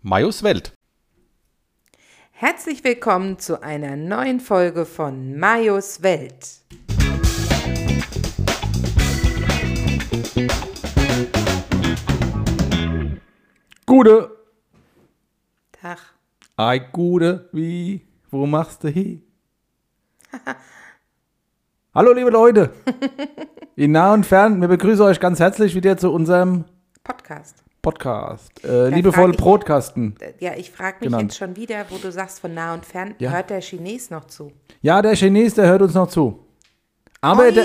Majos Welt. Herzlich willkommen zu einer neuen Folge von Majos Welt. Gute. Tag. Ei, Gute. Wie? Wo machst du hin? Hallo, liebe Leute. In nah und fern, wir begrüßen euch ganz herzlich wieder zu unserem Podcast. Podcast. Äh, liebevoll Brotkasten. Äh, Ja, ich frage mich Genannt. jetzt schon wieder, wo du sagst von nah und fern, Ja. hört der Chines noch zu? Ja, der Chines, der hört uns noch zu. Aber Oi, der,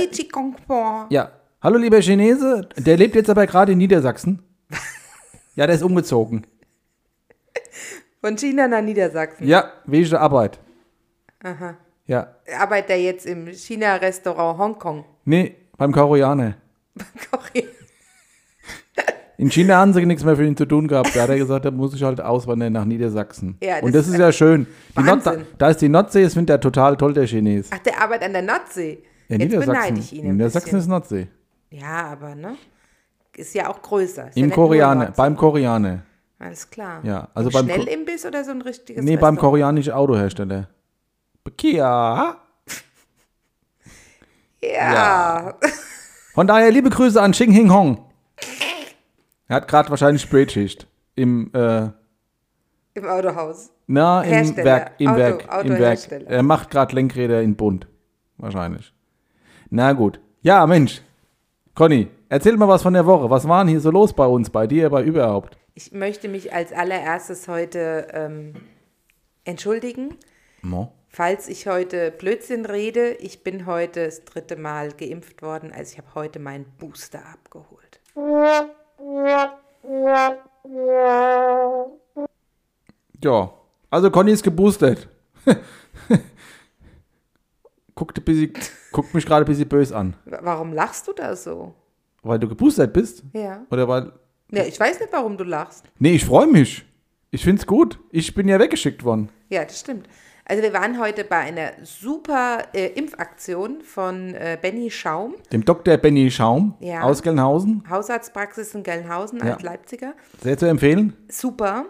ja, hallo lieber Chinese, der lebt jetzt aber gerade in Niedersachsen. Ja, der ist umgezogen. Von China nach Niedersachsen. Ja, wegen der Arbeit. Ja, Arbeitet er jetzt im China-Restaurant Hongkong? nee, beim Koreaner. Korea. In China haben sie nichts mehr für ihn zu tun gehabt. Da hat er gesagt, da muss ich halt auswandern nach Niedersachsen. Ja, das Und das ist ist ja schön. Die Nord, da, ist die Nordsee, das findet er total toll, der Chines. Ach, der arbeitet an der Nordsee. Ja, jetzt beneide ich ihn ein Niedersachsen bisschen. ist Nordsee. Ja, aber ne? Ist ja auch größer. Ist ja Im nur Koreaner, beim Koreaner. Alles klar. Ja, also Im beim Schnellimbiss oder so ein richtiges Nee, beim koreanischen Autohersteller. Kia. Ja. Von daher liebe Grüße an Xing Hing Hong. Er hat gerade wahrscheinlich Spätschicht. Im, äh, Im Autohaus. na, im Hersteller. Werk. Im Auto- Werk. Im Werk. Er macht gerade Lenkräder in Bund. Wahrscheinlich. Na gut. Ja, Mensch. Conny, erzähl mal was von der Woche. Was war denn hier so los bei uns, bei dir, bei überhaupt? Ich möchte mich als allererstes heute ähm, entschuldigen, Mo. falls ich heute Blödsinn rede. Ich bin heute das dritte Mal geimpft worden, also ich habe heute meinen Booster abgeholt. Ja. Also Conny ist geboostert. Guckt, bisschen, guckt mich gerade ein bisschen böse an. Warum lachst du da so? Weil du geboostert bist? Ja. Oder weil. Ja, ich weiß nicht, warum du lachst. Nee, ich freue mich. Ich find's gut. Ich bin ja weggeschickt worden. Ja, das stimmt. Also wir waren heute bei einer super äh, Impfaktion von äh, Benny Schaum, Dem Dr. Benny Schaum Ja. aus Gelnhausen. Hausarztpraxis in Gelnhausen Ja. als Leipziger. Sehr zu empfehlen. Super.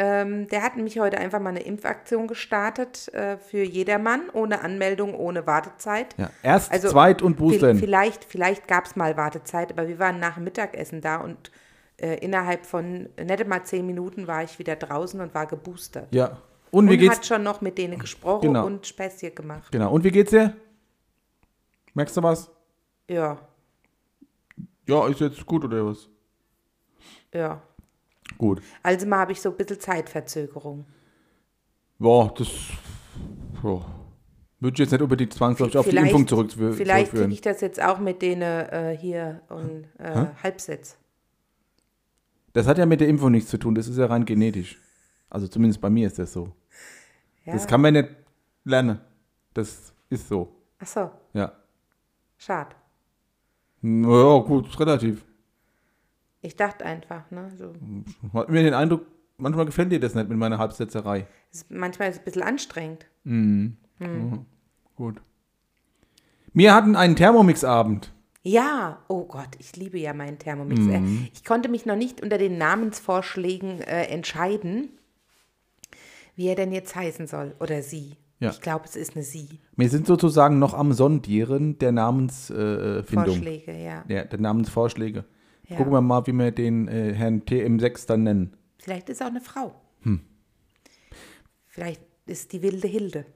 Ähm, der hat nämlich heute einfach mal eine Impfaktion gestartet äh, für jedermann, ohne Anmeldung, ohne Wartezeit. Ja. Erst, Also, Zweit- und Boostern. Vi- Vielleicht, vielleicht gab es mal Wartezeit, aber wir waren nach dem Mittagessen da und äh, innerhalb von nette mal zehn Minuten war ich wieder draußen und war geboostert. Ja. Und wie und geht's? hat schon noch mit denen gesprochen Genau. und Späßchen gemacht. Genau. Und wie geht's dir? Merkst du was? Ja, Ja, ist jetzt gut oder was? ja. Gut. Also mal habe ich so ein bisschen Zeitverzögerung. Ja, das. Ja. Würde ich jetzt nicht unbedingt zwangsläufig auf die Impfung zurückzuführen. Vielleicht kriege zurückführen. ich das jetzt auch mit denen äh, hier und äh, Halbsitz. Das hat ja mit der Impfung nichts zu tun. Das ist ja rein genetisch. Also zumindest bei mir ist das so. Ja. Das kann man nicht lernen. Das ist so. Ach so, Ja. schade. Ja, gut, ist relativ. Ich dachte einfach, ne? So. Hat mir den Eindruck, manchmal gefällt dir das nicht mit meiner Halbsetzerei. Ist, manchmal ist es ein bisschen anstrengend. Gut. Wir hatten einen Thermomix-Abend. Ja, oh Gott, ich liebe ja meinen Thermomix. Äh, Mhm. Ich konnte mich noch nicht unter den Namensvorschlägen äh, entscheiden, wie er denn jetzt heißen soll. Oder sie. Ja. Ich glaube, es ist eine sie. Wir sind sozusagen noch am Sondieren der Namensfindung. Äh. Vorschläge, ja. ja, der Namensvorschläge. Ja. Gucken wir mal, wie wir den äh, Herrn TM6 dann nennen. Vielleicht ist auch eine Frau. Hm. Vielleicht ist die wilde Hilde.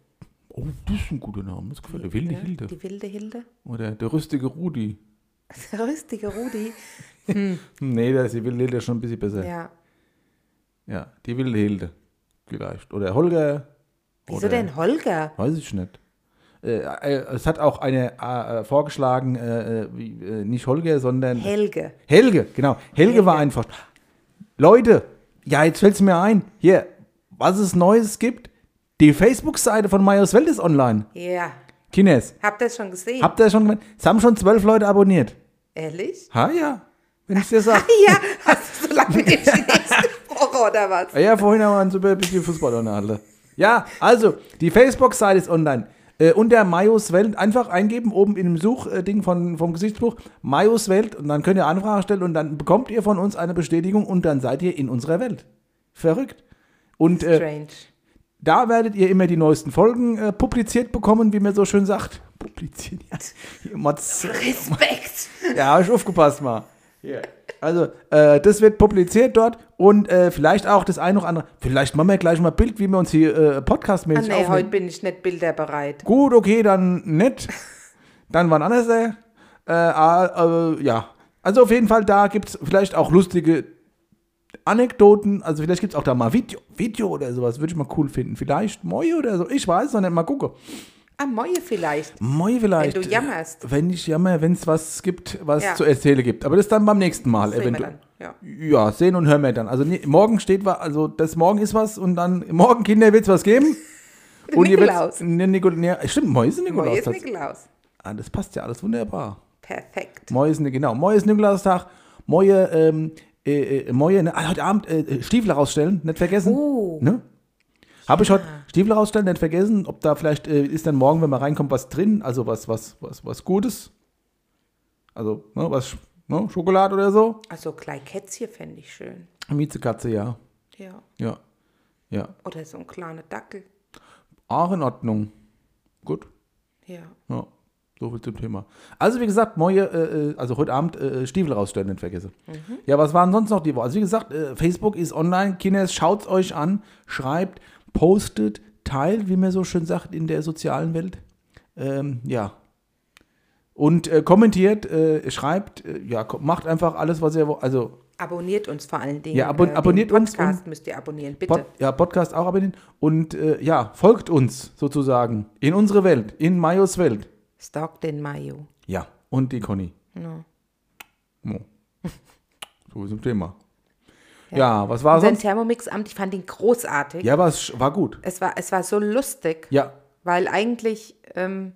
Oh, das ist ein guter Name. Das gefällt mir. Wilde Ja, Hilde. Die wilde Hilde. Oder der rüstige Rudi. Der rüstige Rudi. Hm, Nee, da ist die wilde Hilde schon ein bisschen besser. Ja, Ja. die wilde Hilde. Vielleicht. Oder Holger. Wieso Oder- denn Holger? Weiß ich nicht. Äh, äh, es hat auch eine äh, vorgeschlagen, äh, äh, wie, nicht Holger, sondern Helge. Helge, genau. Helge, war einfach. Leute, ja, jetzt fällt es mir ein. Hier, was es Neues gibt. Die Facebook-Seite von Majos Welt ist online. Ja. Kines, Habt ihr das schon gesehen? habt ihr das schon gemacht? Es haben schon zwölf Leute abonniert. Ehrlich? Ha, ja. Wenn ich dir sage. Ja, hast du so lange mit dem Chinesen gesprochen oder was? Ja, vorhin haben wir ein bisschen Fußball unterhalten. Ja, also, die Facebook-Seite ist online. Äh, und der Majos Welt einfach eingeben, oben in dem Suchding von, vom Gesichtsbuch, Majos Welt, und dann könnt ihr Anfrage stellen und dann bekommt ihr von uns eine Bestätigung und dann seid ihr in unserer Welt. Verrückt. Und äh, Strange. da werdet ihr immer die neuesten Folgen äh, publiziert bekommen, wie man so schön sagt. Publiziert, ja. Respekt! ja, hab ich aufgepasst mal. Also, äh, das wird publiziert dort und äh, vielleicht auch das ein oder andere. Vielleicht machen wir gleich mal Bild, wie wir uns hier äh, Ah, podcastmäßig nee, aufnehmen. heute bin ich nicht bilderbereit. Gut, okay, dann nett. Dann war ein anderes. Äh, äh, äh, ja. Also auf jeden Fall, da gibt es vielleicht auch lustige Anekdoten. Also vielleicht gibt es auch da mal Video, Video oder sowas. Würde ich mal cool finden. Vielleicht Moi oder so. Ich weiß noch nicht. Mal gucken. Ah, Moje vielleicht. Moi vielleicht. Wenn du jammerst. äh, Wenn ich jammer, wenn es was gibt, was Ja. zu erzählen gibt. Aber das dann beim nächsten Mal wir eventuell. Ja. Ja, sehen und hören wir dann. Also morgen steht was, also das morgen ist was und dann morgen Kinder wird es was geben. und ihr Nikolaus. wird's- Ne, Nikol nee, stimmt, Moi ist ein Nikolaus. Moje ist. Nikolaus. Ah, das passt ja alles wunderbar. Perfekt. Moi ist, ne- genau, Moi ist Nikolaustag. Moje, ähm, äh, äh, Moje, ne, ah, heute Abend äh, Stiefel rausstellen, nicht vergessen. Oh. Ne? Habe ich heute Stiefel rausstellen, nicht vergessen. Ob da vielleicht äh, ist dann morgen, wenn man reinkommt, was drin, also was, was, was, was Gutes. Also, ne, was, ne, Schokolade oder so. Also klein Kätzchen fände ich schön. Miezekatze, ja. Ja. Ja. Ja. Oder so ein kleiner Dackel. Auch in Ordnung. Gut. Ja. Ja. So viel zum Thema. Also wie gesagt, Moje, äh, äh, also heute Abend äh, Stiefel rausstellen, nicht vergesse. Ja, was waren sonst noch die Woche? Also wie gesagt, äh, Facebook ist online. Kinders, schaut's euch an, schreibt, postet, teilt, wie man so schön sagt in der sozialen Welt. Ähm, ja. Und äh, kommentiert, äh, schreibt, äh, ja, macht einfach alles, was ihr wollt. Also Abonniert uns vor allen Dingen. Ja, abon- den abonniert uns Podcast müsst ihr abonnieren, bitte. Pod, ja, Podcast auch abonnieren. Und äh, ja, folgt uns sozusagen in unsere Welt, in Majos Welt. Stalk den Mayo. Ja, und die Conny. Ja. Mo. So ist das Thema. Ja, was war Sein sonst? Thermomix-Amt, ich fand ihn großartig. Ja, aber es war gut. Es, war, es war so lustig, Ja, weil eigentlich ähm,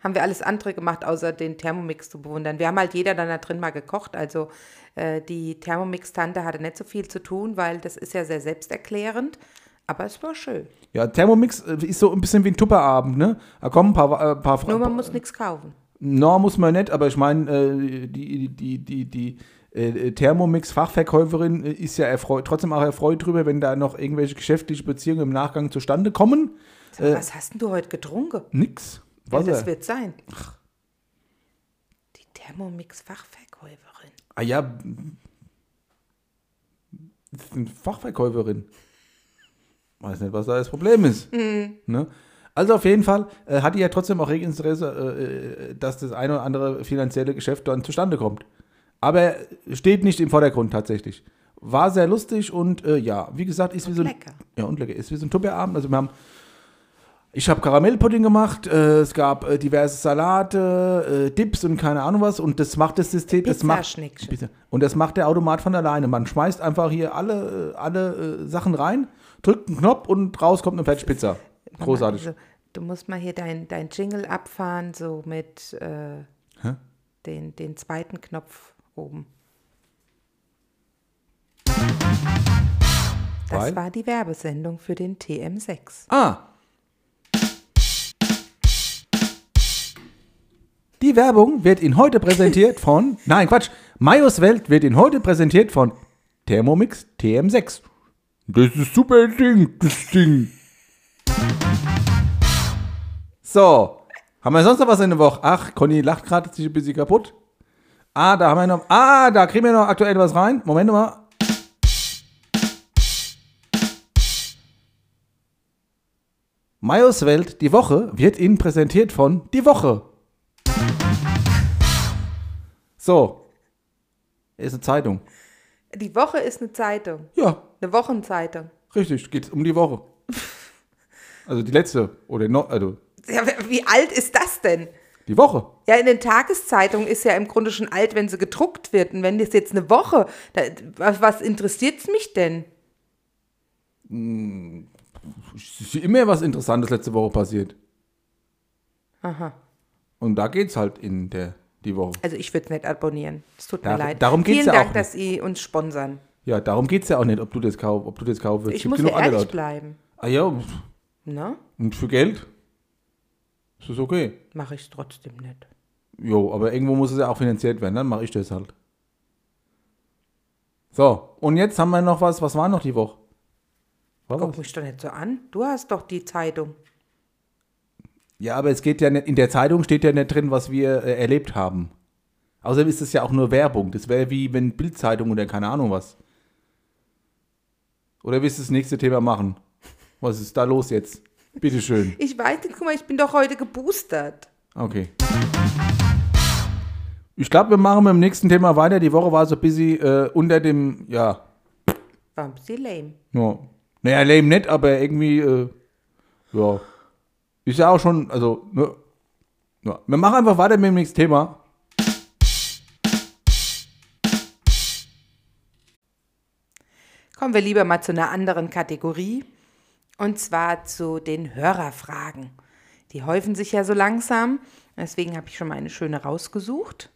haben wir alles andere gemacht, außer den Thermomix zu bewundern. Wir haben halt jeder dann da drin mal gekocht. Also äh, die Thermomix-Tante hatte nicht so viel zu tun, weil das ist ja sehr selbsterklärend. Aber es war schön. ja, Thermomix äh, ist so ein bisschen wie ein Tupperabend, ne? Da kommen ein paar, äh, paar Nur man muss nichts kaufen. No, muss man nicht, aber ich meine, äh, die, die, die, die äh, Thermomix-Fachverkäuferin äh, ist ja erfreut, trotzdem auch erfreut drüber, wenn da noch irgendwelche geschäftliche Beziehungen im Nachgang zustande kommen. Sag, mal, was hast denn du heute getrunken? Nix. Ja, Wasser. das wird sein. Die Thermomix-Fachverkäuferin. Ah ja, das ist eine Fachverkäuferin. Weiß nicht, was da das Problem ist. Ne? Also auf jeden Fall äh, hat die ja trotzdem auch reges Interesse, äh, äh, dass das eine oder andere finanzielle Geschäft dann zustande kommt. Aber steht nicht im Vordergrund tatsächlich. War sehr lustig und äh, ja, wie gesagt, ist wie so ein, lecker. Ja, und lecker. Ist wie so ein Tupperabend. Also wir haben ich habe Karamellpudding gemacht, äh, es gab äh, diverse Salate, äh, Dips und keine Ahnung was und das macht das System, das macht und das macht der Automat von alleine. Man schmeißt einfach hier alle, äh, alle äh, Sachen rein, drückt einen Knopf und raus kommt eine Fertigpizza. Großartig. Also, du musst mal hier dein, dein Jingle abfahren, so mit äh, den, den zweiten Knopf oben. Das Weil? war die Werbesendung für den TM6. Ah. Die Werbung wird Ihnen heute präsentiert von, nein Quatsch, Majos Welt wird Ihnen heute präsentiert von Thermomix TM6. Das ist super Ding, das Ding. So, haben wir sonst noch was in der Woche? Ach, Conny lacht gerade sich ein bisschen kaputt. Ah, da haben wir noch, ah, da kriegen wir noch aktuell was rein. Moment mal. Majos Welt, die Woche, wird Ihnen präsentiert von Die Woche. So. Ist eine Zeitung. Die Woche ist eine Zeitung, Ja, eine Wochenzeitung. richtig, geht um die Woche. Also die letzte oder noch, also Ja, wie alt ist das denn? Die Woche. Ja, in den Tageszeitungen ist ja im Grunde schon alt, wenn sie gedruckt wird. Und wenn das jetzt eine Woche, da, was, was interessiert es mich denn? Es ist immer was Interessantes letzte Woche passiert. Aha. Und da geht's halt in der die Woche. Also ich würde es nicht abonnieren. Es tut mir Dar- leid. darum geht's Vielen ja Dank, auch dass Sie uns sponsern. Ja, darum geht's ja auch nicht, ob du das kaufst, ob du das kaufen willst. Ich Gibt muss ja ehrlich bleiben. Ah ja, Ne? und für Geld? Ist das okay? Mache ich trotzdem nicht. Jo, aber irgendwo muss es ja auch finanziert werden, dann mache ich das halt. So, und jetzt haben wir noch was. Was war noch die Woche? War Guck was? mich doch nicht so an. Du hast doch die Zeitung. Ja, aber es geht ja nicht, in der Zeitung steht ja nicht drin, was wir äh, erlebt haben. Außerdem ist es ja auch nur Werbung. Das wäre wie wenn Bildzeitung oder keine Ahnung was. Oder willst du das nächste Thema machen? Was ist da los jetzt? Bitteschön. Ich weiß nicht, guck mal, ich bin doch heute geboostert. Okay. Ich glaube, wir machen mit dem nächsten Thema weiter. Die Woche war so bisschen äh, unter dem, ja, War ein bisschen lame. ja. Naja, lame nicht, aber irgendwie, äh, ja. Ist ja auch schon, also, ne, ja. Wir machen einfach weiter mit dem nächsten Thema. Kommen wir lieber mal zu einer anderen Kategorie. Und zwar zu den Hörerfragen. Die häufen sich ja so langsam. Deswegen habe ich schon mal eine schöne rausgesucht.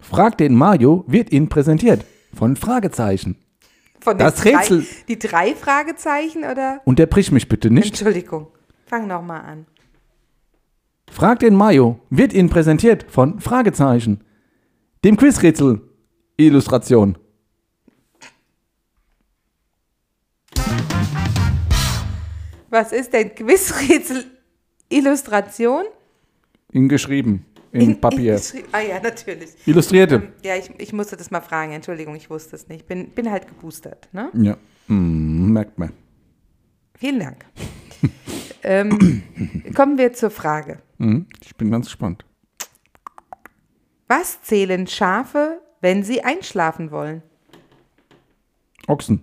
Frag den Mario wird Ihnen präsentiert von Fragezeichen. Von Das Rätsel- Drei, die drei Fragezeichen oder? Unterbrich mich bitte nicht. Entschuldigung. Fang nochmal an. Frag den Mario wird Ihnen präsentiert von Fragezeichen. Dem Quizrätsel Illustration. Was ist denn Quizrätsel Illustration? In geschrieben. In, Papier. geschrie- ah ja, natürlich. Illustrierte. Ähm, ja, ich, ich musste das mal fragen. Entschuldigung, ich wusste es nicht. Bin, bin halt geboostert. Ne? Ja. Mm, merkt man. Vielen Dank. ähm, kommen wir zur Frage. Mhm. Ich bin ganz gespannt. Was zählen Schafe, wenn sie einschlafen wollen? Ochsen.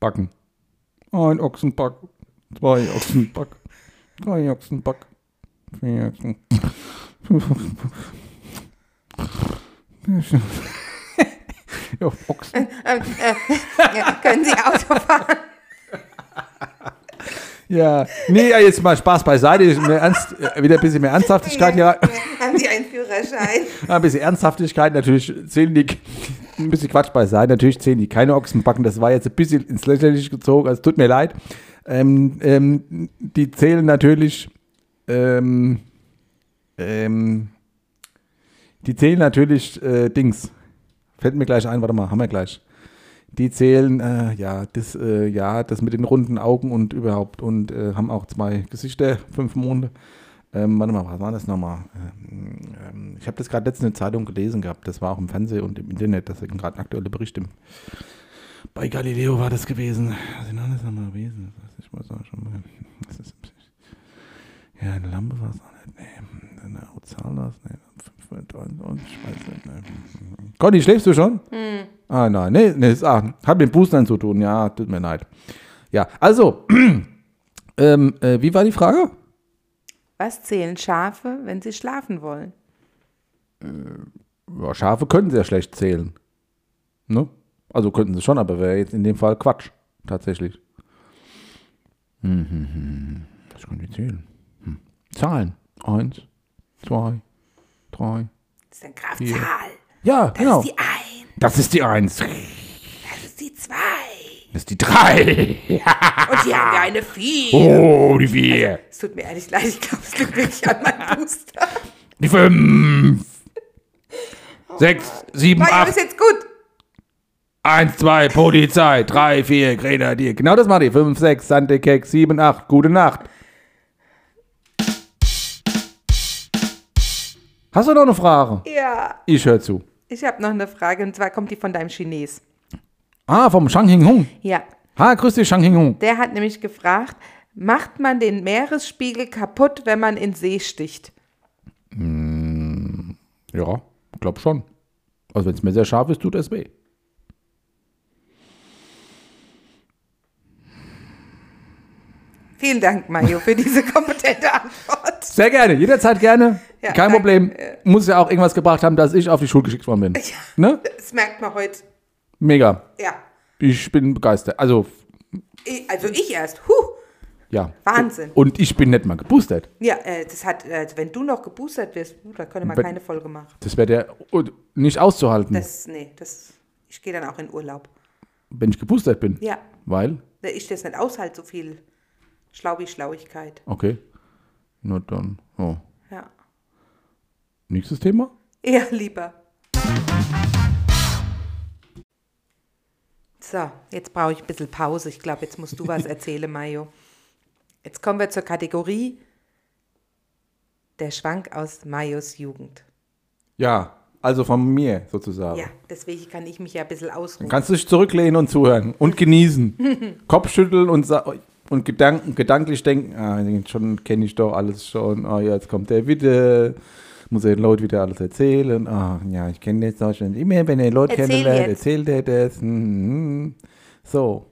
Backen. Ein Ochsenback. Zwei Ochsenback. Drei Ochsenback. Vier Ochsen. Fünf Ochsenback. ja, Ochsen. Ähm, äh, ja, können Sie Auto fahren? Ja, nee, jetzt mal Spaß beiseite. Mehr Ernst, äh, wieder ein bisschen mehr Ernsthaftigkeit rein. Haben Sie einen Führerschein? Ja, Ein bisschen Ernsthaftigkeit, natürlich zählen die, ein bisschen Quatsch beiseite, natürlich zählen die keine Ochsenbacken, das war jetzt ein bisschen ins Lächerliche gezogen, also tut mir leid. Ähm, ähm, die zählen natürlich, ähm, ähm, die zählen natürlich äh, Dings. Fällt mir gleich ein, warte mal, haben wir gleich. Die zählen, äh, ja, das, äh, ja, das mit den runden Augen und überhaupt und äh, haben auch zwei Gesichter, fünf Monde. Ähm, warte mal, was war das nochmal? Ähm, ähm, ich habe das gerade letztens in der Zeitung gelesen gehabt. Das war auch im Fernsehen und im Internet. Das ist gerade ein aktueller Bericht. Im, bei Galileo war das gewesen. Was ist denn das nochmal gewesen? Ich weiß auch schon mal. Das ist, ja, eine Lampe war es auch nicht. Nee, eine es nicht. Fünf, und, und, ich weiß nicht. Nee. Conny, schläfst du schon? Ah, nein. Nee, nee, ist, ah, hat mit Boostern zu tun. Ja, tut mir leid. Ja, also, ähm, äh, wie war die Frage? Was zählen Schafe, wenn sie schlafen wollen? Ja, Schafe können sehr schlecht zählen. Ne? Also könnten sie schon, aber wäre jetzt in dem Fall Quatsch. Tatsächlich. Hm, hm, hm. Was können die zählen? Hm. Zahlen. Eins, zwei, drei. Das ist eine Kraftzahl. Ja, Das genau. ist die Eins. Das ist die Eins. Das ist die Zwei. Das ist die Drei. Und hier haben wir eine Vier. Oh, die Vier. Es tut mir ehrlich leid, ich glaube, es liegt wirklich an meinem Booster. Die Fünf. Sechs, sieben, Mario acht. ist jetzt gut. Eins, zwei, Polizei. Drei, vier, Grenadier. Genau das macht ihr. Fünf, sechs, Sante Keks, sieben, acht. Gute Nacht. Hast du noch eine Frage? Ja. Ich höre zu. Ich habe noch eine Frage und zwar kommt die von deinem Chines. Ah, vom Shang Hing Hung. Ja, Ha, grüß dich, Shang Hing Hung. der hat nämlich gefragt, macht man den Meeresspiegel kaputt, wenn man in See sticht? Ja, glaub schon. Also wenn es mir sehr scharf ist, tut es weh. Vielen Dank, Mario, für diese kompetente Antwort. Sehr gerne, jederzeit gerne. Ja, Kein danke. Problem. Muss ja auch irgendwas gebracht haben, dass ich auf die Schule geschickt worden bin. Ne? Das merkt man heute. Mega. Ja. Ich bin begeistert. Also, Ich- Also ich erst. Huh. ja. Wahnsinn. Und ich bin nicht mal geboostert. Ja, äh, das hat, äh, wenn du noch geboostert wirst, uh, da könnte man keine Folge machen. Das wäre der nicht auszuhalten, Das, nee, das, ich gehe dann auch in Urlaub. wenn ich geboostert bin. Ja, Weil? ich das nicht aushalte, so viel Schlaubi-Schlauigkeit. Okay. Na dann. Oh. Ja. Nächstes Thema? Ja, lieber. So, jetzt brauche ich ein bisschen Pause. Ich glaube, jetzt musst du was erzählen, Mayo. Jetzt kommen wir zur Kategorie der Schwank aus Mayos Jugend. Ja, also von mir sozusagen. Ja, deswegen kann ich mich ja ein bisschen ausruhen. Kannst du dich zurücklehnen und zuhören und genießen. Kopfschütteln und, sa- und Gedanken, gedanklich denken, ah, schon kenne ich doch alles schon. Oh, ja, jetzt kommt der wieder. Muss er den Leuten wieder alles erzählen. Ah, ja, ich kenne jetzt auch schon. Immer wenn er Leute Erzähl kennenlernt, jetzt. erzählt er das. Mhm. So.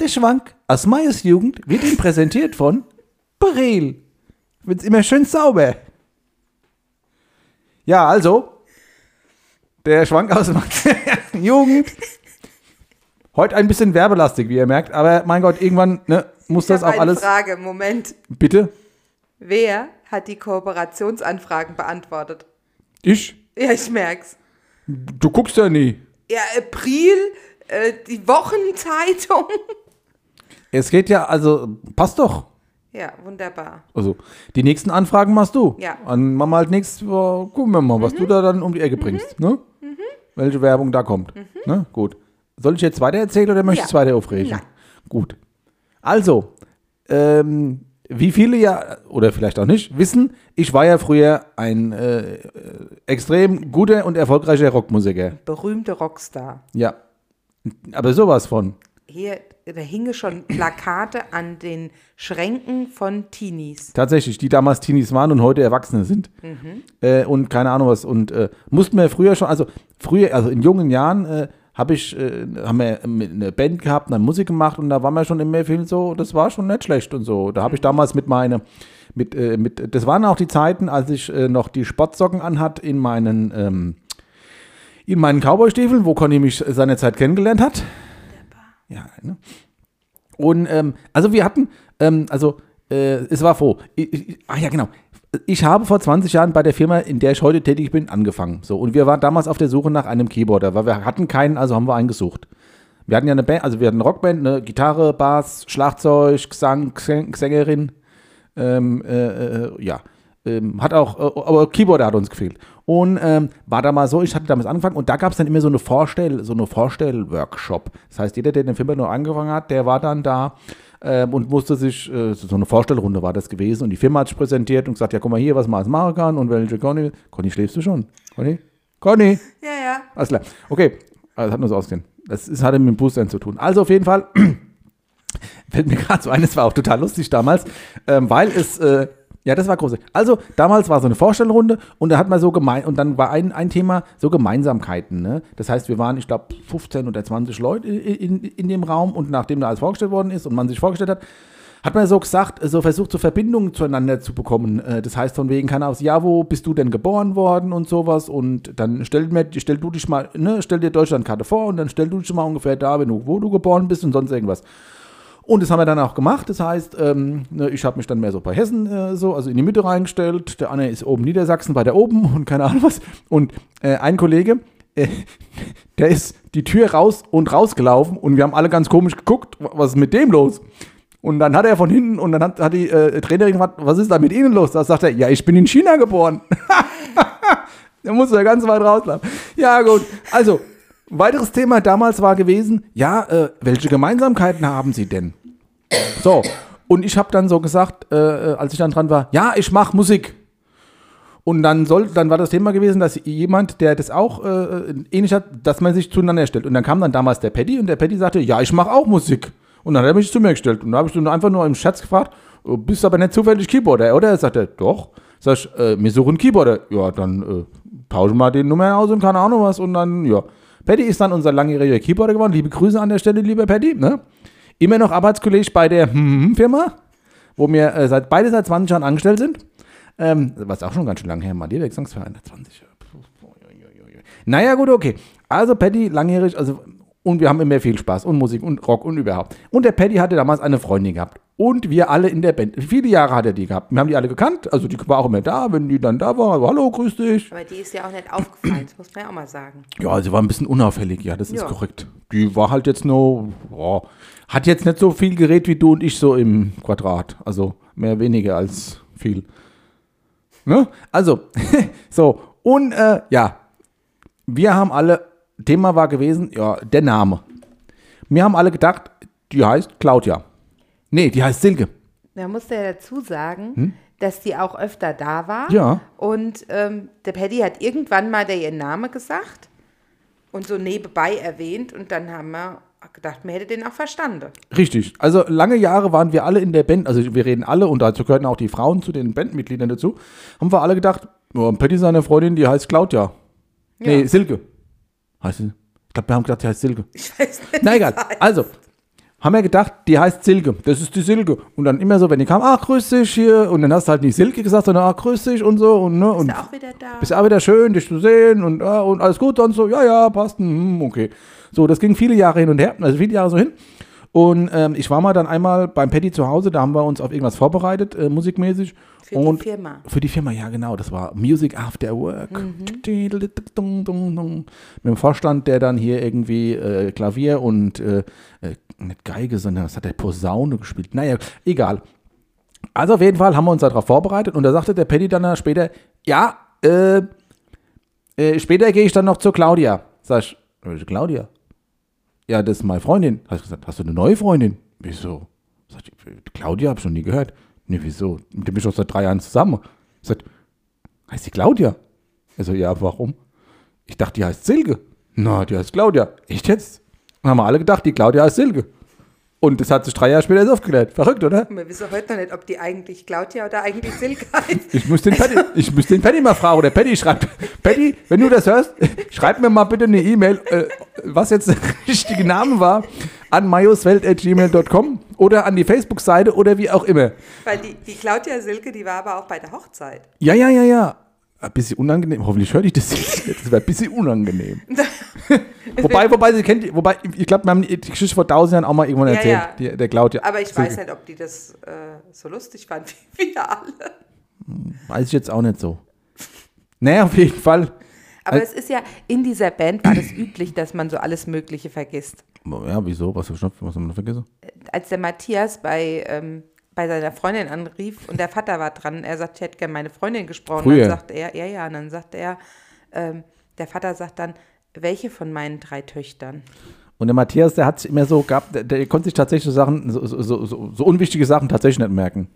Der Schwank aus Mayes Jugend wird Ihnen präsentiert von Brel. Wird's immer schön sauber. Ja, also, der Schwank aus der Jugend. Heute ein bisschen werbelastig, wie ihr merkt, aber mein Gott, irgendwann ne, muss Ich das auch eine alles. Frage, Moment. Bitte? Wer hat die Kooperationsanfragen beantwortet? Ich? Ja, ich merk's. Du guckst ja nie. Ja, April, äh, die Wochenzeitung. Es geht ja, also, passt doch. Ja, wunderbar. Also, die nächsten Anfragen machst du. Ja. Dann machen wir halt nächstes gucken wir mal, was du da dann um die Ecke bringst, ne? Welche Werbung da kommt. Ne? Gut. Soll ich jetzt weiter erzählen oder möchtest du Ja. weiter aufregen? Nein. Gut. Also, ähm, wie viele ja, oder vielleicht auch nicht, wissen, ich war ja früher ein äh, äh, extrem guter und erfolgreicher Rockmusiker. Berühmte Rockstar. Ja. Aber sowas von. Hier, da hingen schon Plakate an den Schränken von Teenies. Tatsächlich, die damals Teenies waren und heute Erwachsene sind. Äh, und keine Ahnung was. Und äh, mussten wir früher schon, also früher, also in jungen Jahren, äh, hab ich, äh, haben wir eine Band gehabt und dann Musik gemacht und da waren wir schon immer viel so, das war schon nicht schlecht und so. Da habe ich damals mit meine, mit, äh, mit, das waren auch die Zeiten, als ich äh, noch die Sportsocken anhat in meinen, ähm, in meinen Cowboy-Stiefeln, wo Conny mich seinerzeit kennengelernt hat. Ja, ne? Und ähm, also wir hatten, ähm, also äh, es war froh. Ich, ich, ach ja, genau. Ich habe vor 20 Jahren bei der Firma, in der ich heute tätig bin, angefangen. So, und wir waren damals auf der Suche nach einem Keyboarder, weil wir hatten keinen, also haben wir einen gesucht. Wir hatten ja eine Band, also wir hatten eine Rockband, eine Gitarre, Bass, Schlagzeug, Gesang, Sängerin. Ähm, äh, äh, ja. Ähm, hat auch, äh, aber Keyboarder hat uns gefehlt. Und ähm, war da mal so, ich hatte damals angefangen und da gab es dann immer so eine Vorstell, so eine Vorstell-Workshop. Das heißt, jeder, der den Film nur angefangen hat, der war dann da ähm, und musste sich, äh, so eine Vorstellrunde war das gewesen und die Firma hat sich präsentiert und gesagt, ja guck mal hier, was man alles machen kann und welche Conny. Conny, schläfst du schon? Conny? Conny? Ja, ja. Alles klar. Okay, also, das hat nur so ausgesehen. Das ist, hatte mit dem Booster zu tun. Also auf jeden Fall fällt mir gerade so ein, es war auch total lustig damals, ähm, weil es, äh, ja, das war groß. Also damals war so eine Vorstellrunde und da hat man so gemein, und dann war ein, ein Thema so Gemeinsamkeiten. Ne? Das heißt, wir waren, ich glaube, 15 oder 20 Leute in, in, in dem Raum und nachdem da alles vorgestellt worden ist und man sich vorgestellt hat, hat man so gesagt, so versucht, so Verbindungen zueinander zu bekommen. Äh, Das heißt, von wegen, keine Ahnung, ja, wo bist du denn geboren worden und sowas? Und dann stell, mir, stell du dich mal, ne, stell dir Deutschlandkarte vor und dann stell du dich mal ungefähr da, wenn du, wo du geboren bist und sonst irgendwas. Und das haben wir dann auch gemacht. Das heißt, ähm, ne, ich habe mich dann mehr so bei Hessen äh, so, also in die Mitte reingestellt. Der Anne ist oben Niedersachsen bei der oben und keine Ahnung was. Und äh, ein Kollege, äh, der ist die Tür raus und rausgelaufen und wir haben alle ganz komisch geguckt, was ist mit dem los? Und dann hat er von hinten und dann hat, hat die äh, Trainerin gefragt, was ist da mit Ihnen los? Da sagt er, ja, ich bin in China geboren. Der muss ja ganz weit rauslaufen. Ja, gut. Also, weiteres Thema damals war gewesen, ja, äh, welche Gemeinsamkeiten haben Sie denn? So, und ich habe dann so gesagt, äh, äh, als ich dann dran war, ja, ich mache Musik. Und dann soll, dann war das Thema gewesen, dass jemand, der das auch äh, ähnlich hat, dass man sich zueinander stellt. Und dann kam dann damals der Paddy und der Paddy sagte, ja, ich mache auch Musik. Und dann hat er mich zu mir gestellt. Und da habe ich dann einfach nur im Schatz gefragt, "Oh, bist aber nicht zufällig Keyboarder, oder? Er sagte, doch. Sag ich, äh, wir suchen Keyboarder. Ja, dann äh, tauschen wir den Nummer aus und keine Ahnung was. Und dann, ja. Paddy ist dann unser langjähriger Keyboarder geworden. Liebe Grüße an der Stelle, lieber Paddy. Ne? Immer noch Arbeitskollege bei der Firma, wo wir äh, seit, beide seit 20 Jahren angestellt sind. Ähm, was auch schon ganz schön lange her, mal die Wechselungsverein, 20 Jahre. Naja, gut, okay. Also Paddy, langjährig, also Und wir haben immer viel Spaß und Musik und Rock und überhaupt. Und der Paddy hatte damals eine Freundin gehabt. Und wir alle in der Band. Viele Jahre hat er die gehabt. Wir haben die alle gekannt. Also die war auch immer da, wenn die dann da war. Also, Hallo, grüß dich. Aber die ist ja auch nicht aufgefallen, das muss man ja auch mal sagen. Ja, sie war ein bisschen unauffällig, ja, das ist Ja. korrekt. Die war halt jetzt nur, ja, hat jetzt nicht so viel Gerät wie du und ich so im Quadrat. Also mehr weniger als viel. Ne? Also, so, und äh, ja, wir haben alle, Thema war gewesen, ja, der Name. Wir haben alle gedacht, die heißt Claudia. Nee, die heißt Silke. Da musst du ja dazu sagen, dass die auch öfter da war. Hm? Ja. Und ähm, der Paddy hat irgendwann mal der ihren Namen gesagt und so nebenbei erwähnt. Und dann haben wir gedacht, man hätte den auch verstanden. Richtig. Also lange Jahre waren wir alle in der Band, also wir reden alle und dazu gehörten auch die Frauen zu den Bandmitgliedern dazu, haben wir alle gedacht, oh, Patty seine Freundin, die heißt Claudia. Nee, Silke. Heißt sie? Ich glaube, wir haben gedacht, die heißt Silke. Ich weiß nicht. Na egal. Also, haben wir gedacht, die heißt Silke. Das ist die Silke. Und dann immer so, wenn die kam, ach, grüß dich hier. Und dann hast du halt nicht Silke gesagt, sondern ach, grüß dich und so. Und, ne, und Ist er auch wieder da? bist auch wieder schön, dich zu sehen und, ah, und alles gut. Und so, ja, ja, passt. hm, okay. So, das ging viele Jahre hin und her, also viele Jahre so hin. Und ähm, ich war mal dann einmal beim Paddy zu Hause, da haben wir uns auf irgendwas vorbereitet, äh, musikmäßig. Für und die Firma. Für die Firma, ja, genau. Das war Music After Work. Mit dem Vorstand, der dann hier irgendwie äh, Klavier und äh, äh, nicht Geige, sondern was hat der Posaune gespielt. Naja, egal. Also auf jeden Fall haben wir uns darauf vorbereitet und da sagte der Paddy dann später, ja, äh, äh, später gehe ich dann noch zur Claudia. Sag ich, welche Claudia? Ja, das ist meine Freundin. Hast du gesagt, hast du eine neue Freundin? Wieso? Sag ich, Claudia habe ich noch nie gehört. Nee, wieso? Mit dem bin ich doch seit drei Jahren zusammen. Sag, heißt die Claudia? Also, ja, warum? Ich dachte, die heißt Silke. Na, die heißt Claudia. Echt jetzt? Und haben wir alle gedacht, die Claudia heißt Silke. Und das hat sich drei Jahre später erst aufgeklärt. Verrückt, oder? Wir wissen heute noch nicht, ob die eigentlich Claudia oder eigentlich Silke heißt. Ich muss den Paddy, ich muss den Paddy mal fragen. Oder Paddy schreibt, Paddy, wenn du das hörst, schreib mir mal bitte eine E-Mail, äh, was jetzt der richtige Name war, an majoswelt.gmail.com oder an die Facebook-Seite oder wie auch immer. Weil die, die Claudia Silke, die war aber auch bei der Hochzeit. Ja, ja, ja, ja. Ein bisschen unangenehm. Hoffentlich höre ich das jetzt. Das wäre ein bisschen unangenehm. wobei, wobei, sie kennt, wobei, ich glaube, wir haben die Geschichte vor tausend Jahren auch mal irgendwann Ja, erzählt. ja. Die, der Claudia. Aber ich weiß nicht, ob die das äh, so lustig fand wie wir alle. Weiß ich jetzt auch nicht so. Naja, auf jeden Fall. Aber Äh, es ist ja, in dieser Band war das üblich, dass man so alles Mögliche vergisst. Ja, wieso? Was, was haben wir noch vergessen? Als der Matthias bei, ähm, bei seiner Freundin anrief und der Vater war dran, er sagt, ich hätte gerne meine Freundin gesprochen. Früher. Dann sagt er, ja, ja, und dann sagt er, ähm, der Vater sagt dann, welche von meinen drei Töchtern? Und der Matthias, der hat sich immer so gehabt, der, der konnte sich tatsächlich so Sachen, so, so, so, so, unwichtige Sachen tatsächlich nicht merken.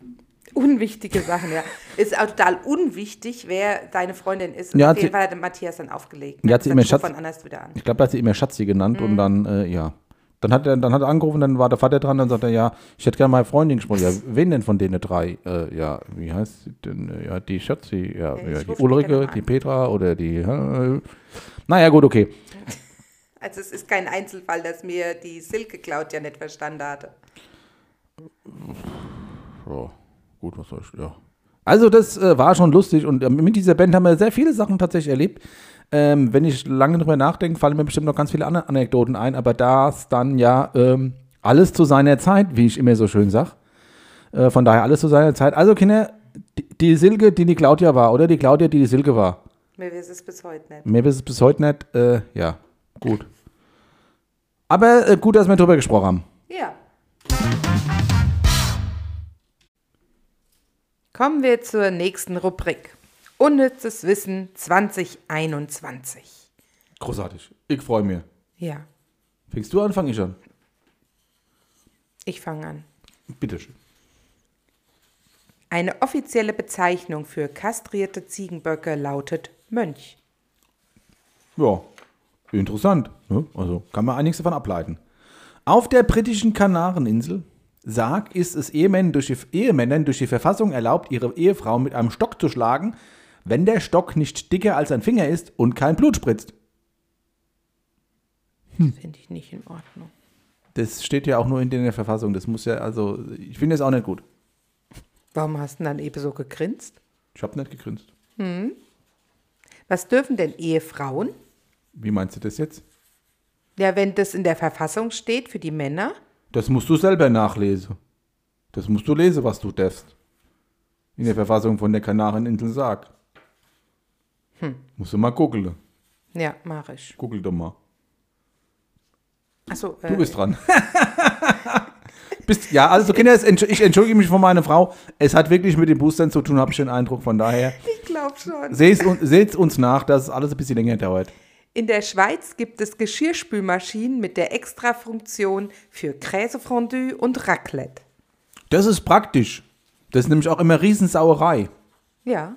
Unwichtige Sachen, ja. Ist auch total unwichtig, wer deine Freundin ist. Und Ja, auf hat jeden sie- Fall hat der Matthias dann aufgelegt. Ja, hat sie immer Schatz- von anders wieder an. Ich glaube, da hat sie immer Schatzi genannt Mhm. und dann, äh, ja. Dann hat, er, dann hat er angerufen, dann war der Vater dran, dann sagt er, ja, ich hätte gerne meine Freundin gesprochen. Ja, wen denn von denen drei? Äh, ja, wie heißt sie denn? Ja, die Schatzi, ja, Ja, ja die Ulrike, die. Petra oder die. Äh, naja, gut, okay. Also es ist kein Einzelfall, dass mir die Silke Claudia nicht verstanden hatte. Ja, gut, was soll ich, ja. Also das äh, war schon lustig und ähm, mit dieser Band haben wir sehr viele Sachen tatsächlich erlebt. Ähm, wenn ich lange drüber nachdenke, fallen mir bestimmt noch ganz viele andere Anekdoten ein, aber das dann ja ähm, alles zu seiner Zeit, wie ich immer so schön sage. Äh, von daher alles zu seiner Zeit. Also Kinder, die, die Silke, die die Claudia war, oder die Claudia, die die Silke war. Mir wissen es bis heute nicht. Mehr ist es bis heute nicht. Äh, ja, gut. Aber äh, gut, dass wir drüber gesprochen haben. Ja. Kommen wir zur nächsten Rubrik. Unnützes Wissen 2021. Großartig. Ich freue mich. Ja, Fängst du an, fange ich an. ich fange an. Bitteschön. Eine offizielle Bezeichnung für kastrierte Ziegenböcke lautet Mönch. Ja, interessant. Ne? Also kann man einiges davon ableiten. Auf der britischen Kanareninsel Sarg ist es Ehemännern durch, die, Ehemännern durch die Verfassung erlaubt, ihre Ehefrau mit einem Stock zu schlagen, wenn der Stock nicht dicker als ein Finger ist und kein Blut spritzt. Das finde ich nicht in Ordnung. Das steht ja auch nur in der Verfassung. Das muss ja, also, ich finde es auch nicht gut. Warum hast du dann eben so gegrinst? Ich habe nicht gegrinst. Was dürfen denn Ehefrauen? Wie meinst du das jetzt? Ja, wenn das in der Verfassung steht für die Männer. Das musst du selber nachlesen. Das musst du lesen, was du darfst. In der Verfassung von der Kanareninsel sagt. Hm. Musst du mal googeln. Ja, mach ich. Google doch mal. Achso, Du bist dran. bist, ja, also Kinder, ich entschuldige mich von meiner Frau. Es hat wirklich mit den Boostern zu tun, habe ich den Eindruck. Von daher, ich glaube schon. seht uns nach, dass es alles ein bisschen länger dauert. In der Schweiz gibt es Geschirrspülmaschinen mit der Extrafunktion für Käsefondue und Raclette. Das ist praktisch. Das ist nämlich auch immer Riesensauerei. Ja.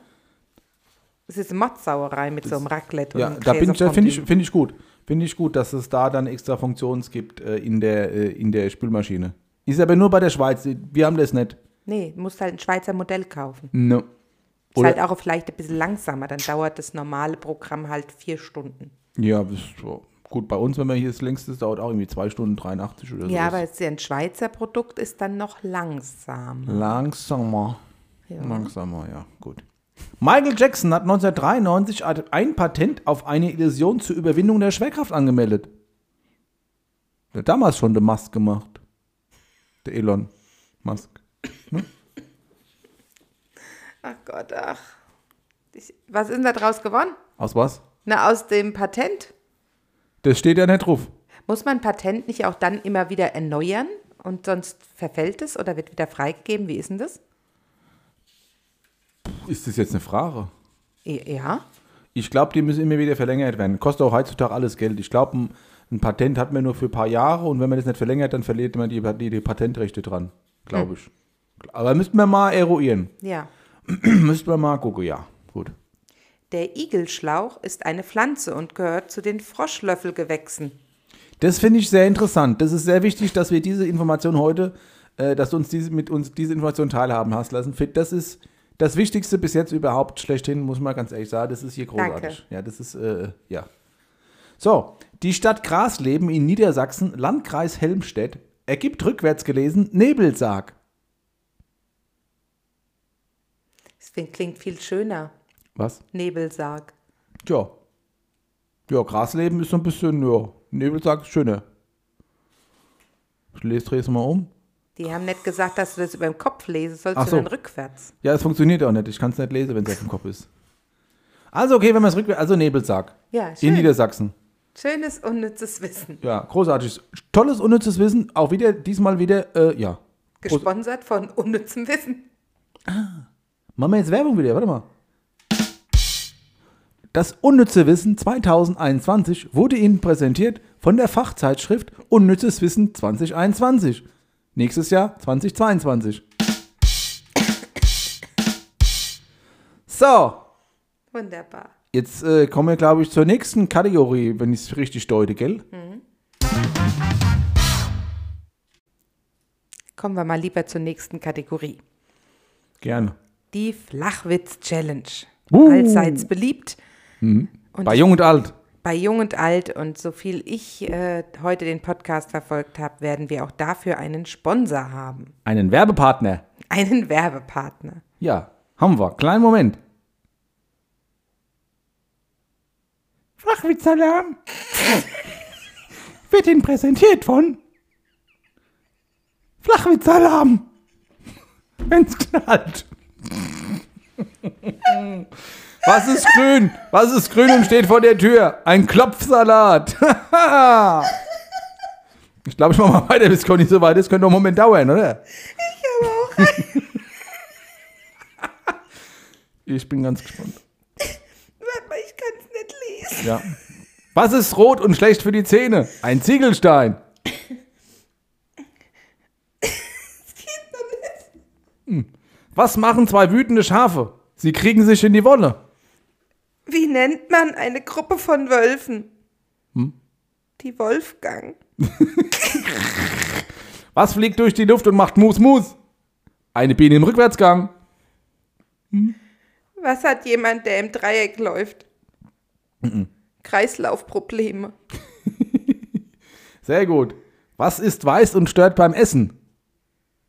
Es ist Mattsauerei mit so einem Raclette Ja, und da bin ich, da finde ich, finde ich gut. Finde ich gut, dass es da dann extra Funktionen gibt äh, in, der, äh, in der Spülmaschine. Ist aber nur bei der Schweiz. Wir haben das nicht. Nee, du musst halt ein Schweizer Modell kaufen. No. Ist halt auch vielleicht ein bisschen langsamer, dann dauert das normale Programm halt vier Stunden. Ja, gut. Bei uns, wenn man hier das längste, dauert auch irgendwie 2 Stunden 83 oder so. Ja, aber es ist ja ein Schweizer Produkt, ist dann noch langsam. Langsamer. Ja. Langsamer, ja, gut. Michael Jackson hat 1993 ein Patent auf eine Illusion zur Überwindung der Schwerkraft angemeldet. Der hat damals schon den Musk gemacht. Der Elon Musk. Ach Gott, ach. Ich, was ist denn da draus gewonnen? Aus was? Na, aus dem Patent? Das steht ja nicht drauf. Muss man Patent nicht auch dann immer wieder erneuern und sonst verfällt es oder wird wieder freigegeben? Wie ist denn das? Ist das jetzt eine Frage? Ja. Ich glaube, die müssen immer wieder verlängert werden. Kostet auch heutzutage alles Geld. Ich glaube, ein, ein Patent hat man nur für ein paar Jahre und wenn man das nicht verlängert, dann verliert man die, die, die Patentrechte dran. Glaube ich. Aber müssten wir mal eruieren. Ja. müssten wir mal gucken, ja. Gut. Der Igelschlauch ist eine Pflanze und gehört zu den Froschlöffelgewächsen. Das finde ich sehr interessant. Das ist sehr wichtig, dass wir diese Information heute, äh, dass du uns diese, mit uns diese Information teilhaben hast lassen. Das ist das Wichtigste bis jetzt überhaupt schlechthin, muss man ganz ehrlich sagen. Das ist hier großartig. Danke. Ja, das ist, äh, ja. So, die Stadt Grasleben in Niedersachsen, Landkreis Helmstedt, ergibt rückwärts gelesen Nebelsarg. Das klingt- viel schöner. Was? Nebelsarg. Tja. Ja, Grasleben ist so ein bisschen, ja, Nebelsarg ist schöner. Ich lese, dreh es mal um. Die haben nicht gesagt, dass du das über den Kopf lesen sollst, Ach so. sondern rückwärts. Ja, es funktioniert auch nicht. Ich kann es nicht lesen, wenn es auf dem Kopf ist. Also, okay, wenn man es rückwärts, also Nebelsarg. Ja, In schön. Niedersachsen. Schönes, unnützes Wissen. Ja, großartig. Tolles, unnützes Wissen. Auch wieder, diesmal wieder, äh, ja. Gesponsert von unnützem Wissen. Machen wir jetzt Werbung wieder, warte mal. Das unnütze Wissen 2021 wurde Ihnen präsentiert von der Fachzeitschrift Unnützes Wissen 2021. Nächstes Jahr 2022. So, Wunderbar. Jetzt äh, kommen wir, glaube ich, zur nächsten Kategorie, wenn ich es richtig deute, gell? Kommen wir mal lieber zur nächsten Kategorie. Gerne. Die Flachwitz-Challenge. Uh. Allseits beliebt. Und Bei Jung und Alt. bei Jung und Alt und so viel ich äh, heute den Podcast verfolgt habe, werden wir auch dafür einen Sponsor haben. Einen Werbepartner. Einen Werbepartner. Ja, haben wir. Kleinen Moment. Flachwitzalarm wird Ihnen präsentiert von Flachwitzalarm. Wenn's knallt. Was ist grün? Was ist grün und steht vor der Tür? Ein Klopfsalat. ich glaube, ich mache mal weiter, bis Conny so weit ist. Könnte noch einen Moment dauern, oder? Ich bin ganz gespannt. Warte mal, ich kann es nicht lesen. Ja. Was ist rot und schlecht für die Zähne? Ein Ziegelstein. Hm. Was machen zwei wütende Schafe? Sie kriegen sich in die Wolle. Wie nennt man eine Gruppe von Wölfen? Die Wolfgang. Was fliegt durch die Luft und macht Mus Mus? Eine Biene im Rückwärtsgang. Was hat jemand, der im Dreieck läuft? Kreislaufprobleme. Sehr gut. Was ist weiß und stört beim Essen?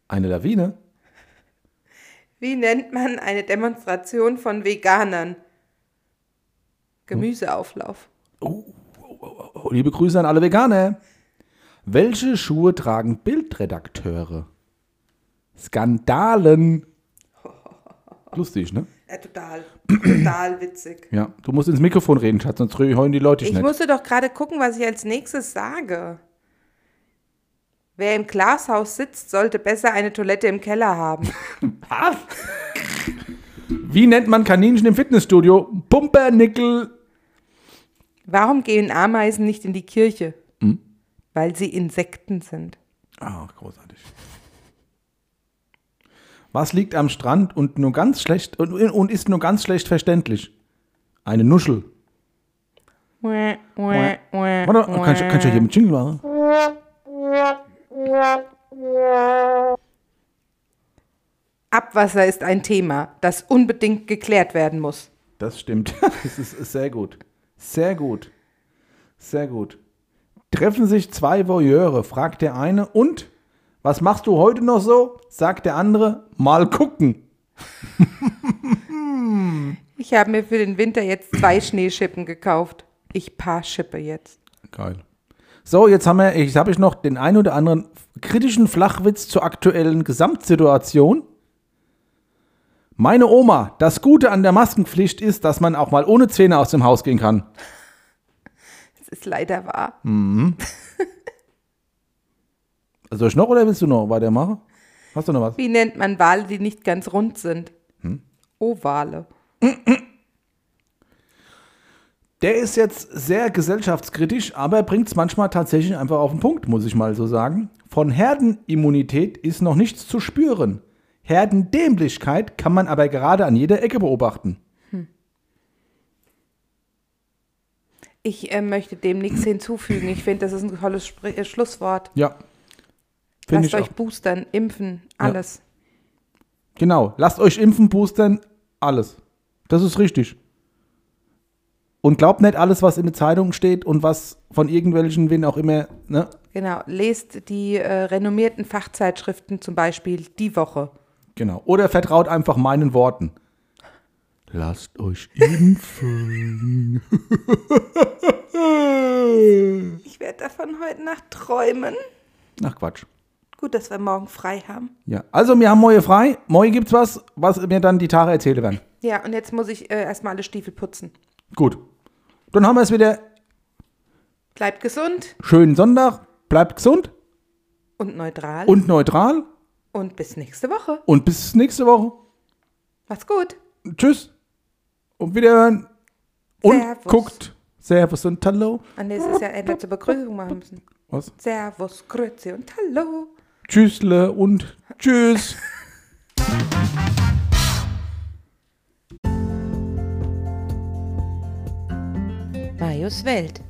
Eine Lawine. Wie nennt man eine Demonstration von Veganern? Gemüseauflauf. Oh, liebe Grüße an alle Veganer. Welche Schuhe tragen Bildredakteure? Skandalen. Lustig, ne? Ja, total, total witzig. Ja, du musst ins Mikrofon reden, Schatz, sonst heulen die Leute dich Ich musste doch gerade gucken, was ich als nächstes sage. Wer im Glashaus sitzt, sollte besser eine Toilette im Keller haben. Was? Wie nennt man Kaninchen im Fitnessstudio? Pumpernickel. Warum gehen Ameisen nicht in die Kirche? Weil sie Insekten sind. Ah, großartig. Was liegt am Strand und nur ganz schlecht und, und ist nur ganz schlecht verständlich? Eine Nuschel. Warte, Warte, kannst, du- kannst du hier mit Jingle machen? Abwasser ist ein Thema, das unbedingt geklärt werden muss. Das stimmt. Das ist sehr gut. Sehr gut. Sehr gut. Treffen sich zwei Voyeure, fragt der eine, und? Was machst du heute noch so? Sagt der andere, mal gucken. Ich habe mir für den Winter jetzt zwei Schneeschippen gekauft. Ich paar Schippe jetzt. Geil. So, jetzt haben wir, jetzt habe ich noch den einen oder anderen kritischen Flachwitz zur aktuellen Gesamtsituation. Meine Oma, das Gute an der Maskenpflicht ist, dass man auch mal ohne Zähne aus dem Haus gehen kann. Das ist leider wahr. Soll ich noch oder willst du noch weitermachen? Hast du noch was? Wie nennt man Wale, die nicht ganz rund sind? Ovale. Der ist jetzt sehr gesellschaftskritisch, aber bringt es manchmal tatsächlich einfach auf den Punkt, muss ich mal so sagen. Von Herdenimmunität ist noch nichts zu spüren. Herdendämlichkeit kann man aber gerade an jeder Ecke beobachten. Ich äh, möchte dem nichts hinzufügen. Ich finde, das ist ein tolles Spr äh, Schlusswort. Ja. Finde Lasst euch auch. boostern, impfen, alles. Genau. Lasst euch impfen, boostern, alles. Das ist richtig. Und glaubt nicht alles, was in der Zeitung steht und was von irgendwelchen, wen auch immer, ne? Genau. Lest die äh, renommierten Fachzeitschriften, zum Beispiel Die Woche. Genau. Oder vertraut einfach meinen Worten. Lasst euch impfen. Ich werde davon heute Nacht träumen. Ach Quatsch. Gut, dass wir morgen frei haben. Ja, also wir haben Moje frei. Moje gibt's was, was mir dann die Tage erzählen werden. Ja, und jetzt muss ich äh, erstmal alle Stiefel putzen. Gut. Dann haben wir es wieder. Bleibt gesund Schönen Sonntag. Bleibt gesund und neutral. und neutral. und bis nächste Woche. Und bis nächste Woche. Macht's gut. Tschüss. Und wiederhören. Und Servus. guckt. Servus und Hallo. Und das ist ja hätte zur Begrüßung machen müssen. Was? Servus, Grüezi und Hallo. Tschüssle und Tschüss. Marius Welt.